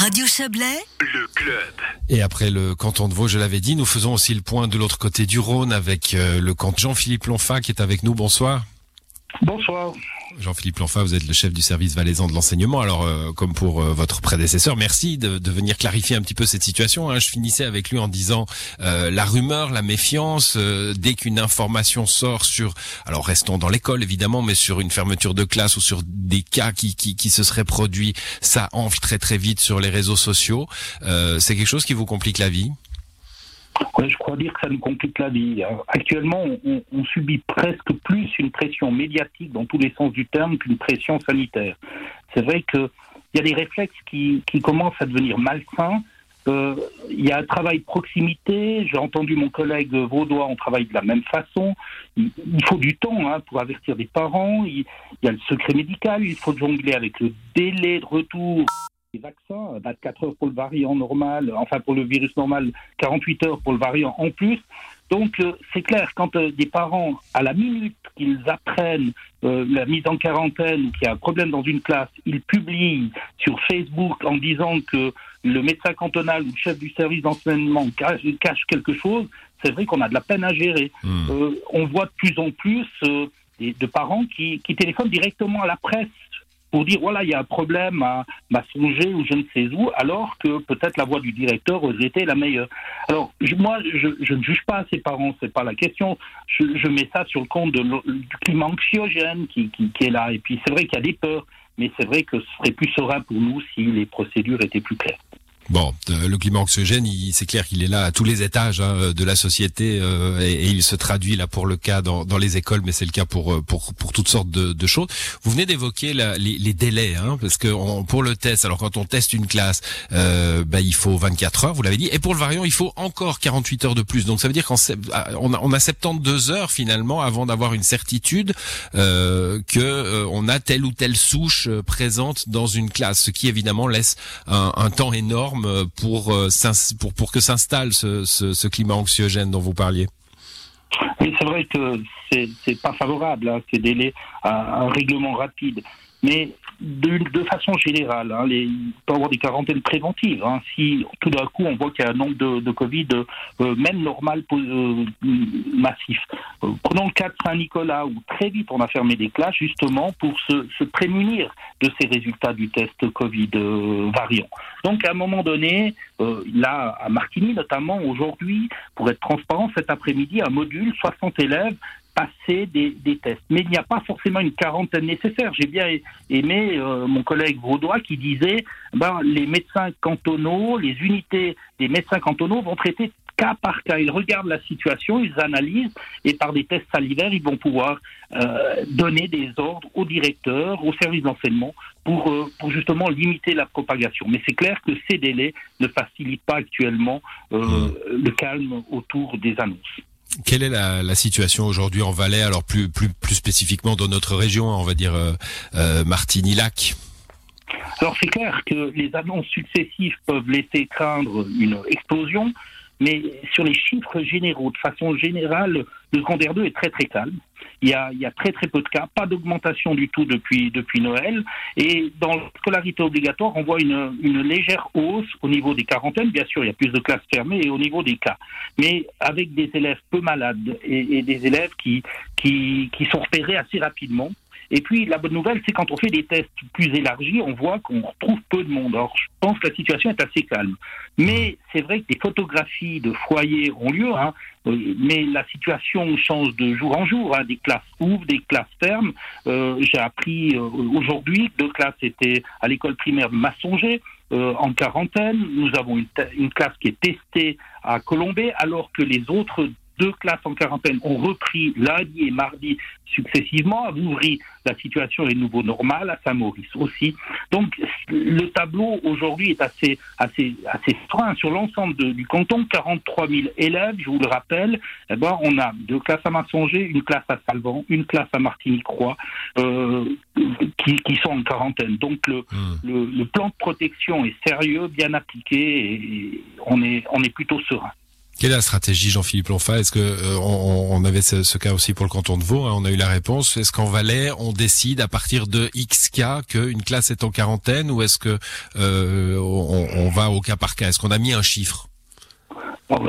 Radio Chablais, le club. Et après le canton de Vaud, je l'avais dit, nous faisons aussi le point de l'autre côté du Rhône avec euh, le canton Jean-Philippe Lonfa qui est avec nous. Bonsoir. Bonsoir. Jean-Philippe Lonfa, vous êtes le chef du service valaisan de l'enseignement. Alors, euh, comme pour euh, votre prédécesseur, merci de, de, venir clarifier un petit peu cette situation. Hein. Je finissais avec lui en disant euh, la rumeur, la méfiance, dès qu'une information sort sur, alors restons dans l'école évidemment, mais sur une fermeture de classe ou sur des cas qui, qui, qui se seraient produits, ça enfle très très vite sur les réseaux sociaux. C'est quelque chose qui vous complique la vie? Je crois dire que ça nous complique la vie. Actuellement, on, subit presque plus une pression médiatique dans tous les sens du terme qu'une pression sanitaire. C'est vrai qu'il y a des réflexes qui, commencent à devenir malsains. Euh, il y a un travail proximité. J'ai entendu mon collègue vaudois, on travaille de la même façon. Il, faut du temps hein, pour avertir des parents. il, y a le secret médical. Il faut jongler avec le délai de retour vaccins, 24 heures pour le variant normal, enfin pour le virus normal, 48 heures pour le variant en plus. Donc euh, c'est clair, quand euh, des parents, à la minute qu'ils apprennent euh, la mise en quarantaine ou qu'il y a un problème dans une classe, ils publient sur Facebook en disant que le médecin cantonal ou le chef du service d'enseignement cache, quelque chose, c'est vrai qu'on a de la peine à gérer. Hmm. on voit de plus en plus de parents qui, qui téléphonent directement à la presse pour dire voilà, il y a un problème à, songer ou je ne sais où, alors que peut-être la voix du directeur aurait été la meilleure. Alors, moi, je, je, ne juge pas ses parents, c'est pas la question. Je, je, mets ça sur le compte de, du climat anxiogène qui, qui, qui est là. Et puis, c'est vrai qu'il y a des peurs, mais c'est vrai que ce serait plus serein pour nous si les procédures étaient plus claires. Bon, euh, le climat anxiogène, c'est clair qu'il est là à tous les étages hein, de la société euh, et, il se traduit là pour le cas dans, dans les écoles, mais c'est le cas pour, euh, pour pour toutes sortes de, de choses. Vous venez d'évoquer les, les, délais, hein, parce que pour le test, alors quand on teste une classe, euh, bah, il faut 24 heures, vous l'avez dit, et pour le variant, il faut encore 48 heures de plus. Donc ça veut dire qu'on ah, on a, on a 72 heures finalement avant d'avoir une certitude euh, que on a telle ou telle souche présente dans une classe, ce qui évidemment laisse un, un temps énorme euh, pour, euh, pour, pour que s'installe ce, ce, climat anxiogène dont vous parliez Oui, c'est vrai que c'est pas favorable, hein, ces délais à un règlement rapide. Mais de, de, façon générale, hein, les, il peut y avoir des quarantaines préventives. Hein, si tout d'un coup on voit qu'il y a un nombre de, de Covid, euh, même normal, euh, massif. Euh, prenons le cas de Saint-Nicolas où très vite on a fermé des classes justement pour se, se prémunir de ces résultats du test Covid euh, variant. Donc à un moment donné, euh, là à Martigny notamment aujourd'hui, pour être transparent, cet après-midi, un module, 60 élèves passer des, des, tests. Mais il n'y a pas forcément une quarantaine nécessaire. J'ai bien aimé euh, mon collègue Vaudois qui disait ben, les médecins cantonaux, les unités des médecins cantonaux vont traiter cas par cas. Ils regardent la situation, ils analysent et par des tests salivaires, ils vont pouvoir euh, donner des ordres aux directeurs, aux services d'enseignement pour, euh, pour justement limiter la propagation. Mais c'est clair que ces délais ne facilitent pas actuellement euh, mmh. le calme autour des annonces. Quelle est la, situation aujourd'hui en Valais, alors plus, plus, plus spécifiquement dans notre région, on va dire euh, euh, Martigny-Lac? Alors c'est clair que les annonces successives peuvent laisser craindre une explosion, mais sur les chiffres généraux, de façon générale, le secondaire 2 est très très calme. Il y, a, très très peu de cas, pas d'augmentation du tout depuis, Noël. Et dans la scolarité obligatoire, on voit une, légère hausse au niveau des quarantaines. Bien sûr, il y a plus de classes fermées et au niveau des cas. Mais avec des élèves peu malades et, des élèves qui, sont repérés assez rapidement. Et puis, la bonne nouvelle, c'est quand on fait des tests plus élargis, on voit qu'on retrouve peu de monde. Alors, je pense que la situation est assez calme. Mais c'est vrai que des photographies de foyers ont lieu, hein, mais la situation change de jour en jour. Hein. Des classes ouvrent, des classes ferment. Euh, J'ai appris euh, aujourd'hui que deux classes étaient à l'école primaire Massonger. Euh, en quarantaine. Nous avons une, une, classe qui est testée à Colombay, alors que les autres deux classes en quarantaine ont repris lundi et mardi successivement. À Vouvry, la situation est nouveau normale, à Saint-Maurice aussi. Donc le tableau aujourd'hui est assez, assez, assez frein sur l'ensemble du canton. 43 000 élèves, je vous le rappelle. Eh ben, on a deux classes à Massonger, une classe à Salvan, une classe à Martinique-Croix, euh, qui, qui, sont en quarantaine. Donc le, hmm. le, le, plan de protection est sérieux, bien appliqué, et on est, on est plutôt serein. Quelle est la stratégie, Jean-Philippe Lonfa Est-ce que euh, on, on, avait ce, cas aussi pour le canton de Vaud hein, On a eu la réponse. Est-ce qu'en Valais, on décide à partir de X cas qu'une classe est en quarantaine, ou est-ce que euh, on, on va au cas par cas? Est-ce qu'on a mis un chiffre?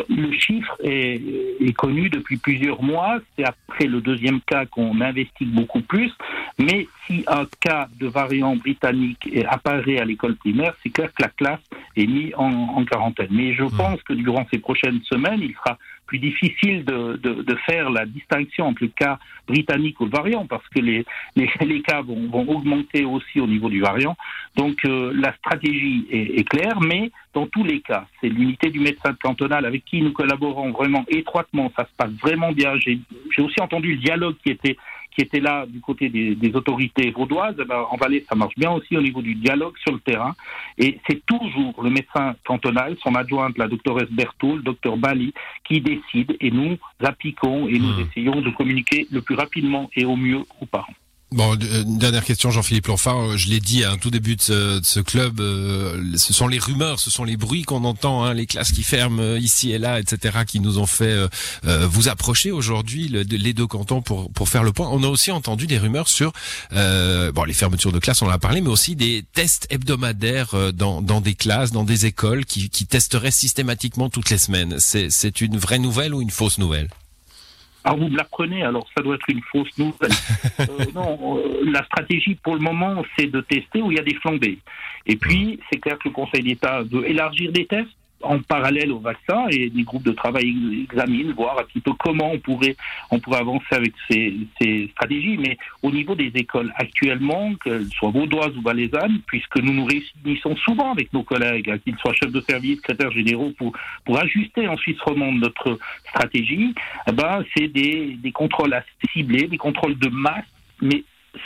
Le chiffre est, est, connu depuis plusieurs mois. C'est après le deuxième cas qu'on investigue beaucoup plus. Mais si un cas de variant britannique apparaît à l'école primaire, c'est clair que la classe est mise en, en quarantaine. Mais je mmh. pense que durant ces prochaines semaines, il sera plus difficile de, de, de, faire la distinction entre le cas britannique ou le variant, parce que les, les, les cas vont, vont, augmenter aussi au niveau du variant. Donc euh, la stratégie est, est, claire, mais dans tous les cas, c'est l'unité du médecin cantonal avec qui nous collaborons vraiment étroitement. Ça se passe vraiment bien. J'ai aussi entendu le dialogue qui était qui était là du côté des, des autorités vaudoises, eh ben, en Valais, ça marche bien aussi au niveau du dialogue sur le terrain. Et c'est toujours le médecin cantonal, son adjointe, la doctoresse Berthaud, le docteur Bali, qui décide et nous appliquons et nous mmh. essayons de communiquer le plus rapidement et au mieux aux parents. Bon, euh, une dernière question, Jean-Philippe Lanfard. Je l'ai dit à un tout début de ce, club, euh, ce sont les rumeurs, ce sont les bruits qu'on entend, hein, les classes qui ferment euh, ici et là, etc., qui nous ont fait vous approcher aujourd'hui, le, les deux cantons, pour, pour faire le point. On a aussi entendu des rumeurs sur bon les fermetures de classes, on en a parlé, mais aussi des tests hebdomadaires dans, dans des classes, dans des écoles, qui, qui testeraient systématiquement toutes les semaines. C'est une vraie nouvelle ou une fausse nouvelle? Ah, vous me l'apprenez, alors ça doit être une fausse nouvelle. euh, non, euh, la stratégie pour le moment, c'est de tester où il y a des flambées. Et puis, c'est clair que le Conseil d'État veut élargir des tests, en parallèle au vaccin et des groupes de travail examinent, voir un petit peu comment on pourrait, on pourrait avancer avec ces, ces stratégies. Mais au niveau des écoles actuellement, qu'elles soient vaudoises ou valaisannes, puisque nous nous réunissons souvent avec nos collègues, qu'ils soient chefs de service, secrétaires généraux, pour, pour ajuster en Suisse romande notre stratégie, eh ben, c'est des, des contrôles ciblés, des contrôles de masse, mais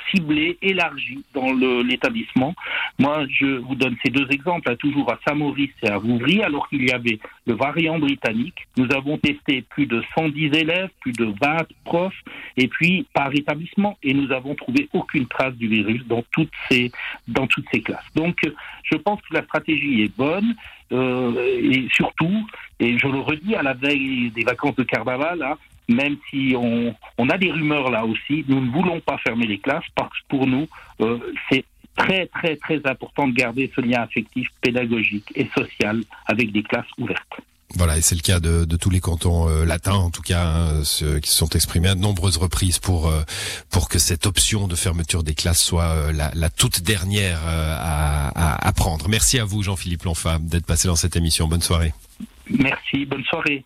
ciblé, élargi dans l'établissement. Moi, je vous donne ces deux exemples, hein, toujours à Saint-Maurice et à Vouvry, alors qu'il y avait le variant britannique. Nous avons testé plus de 110 élèves, plus de 20 profs, et puis par établissement, et nous avons trouvé aucune trace du virus dans toutes ces, dans toutes ces classes. Donc, je pense que la stratégie est bonne. Euh, et surtout, et je le redis à la veille des vacances de carnaval, hein, même si on, on, a des rumeurs là aussi, nous ne voulons pas fermer les classes parce que pour nous, euh, c'est très très très important de garder ce lien affectif, pédagogique et social avec des classes ouvertes. Voilà, et c'est le cas de, de, tous les cantons euh, latins, en tout cas, hein, ceux qui se sont exprimés à de nombreuses reprises pour euh, pour que cette option de fermeture des classes soit euh, la, la, toute dernière à, à, à, prendre. Merci à vous, Jean-Philippe Lonfa, d'être passé dans cette émission. Bonne soirée. Merci, bonne soirée.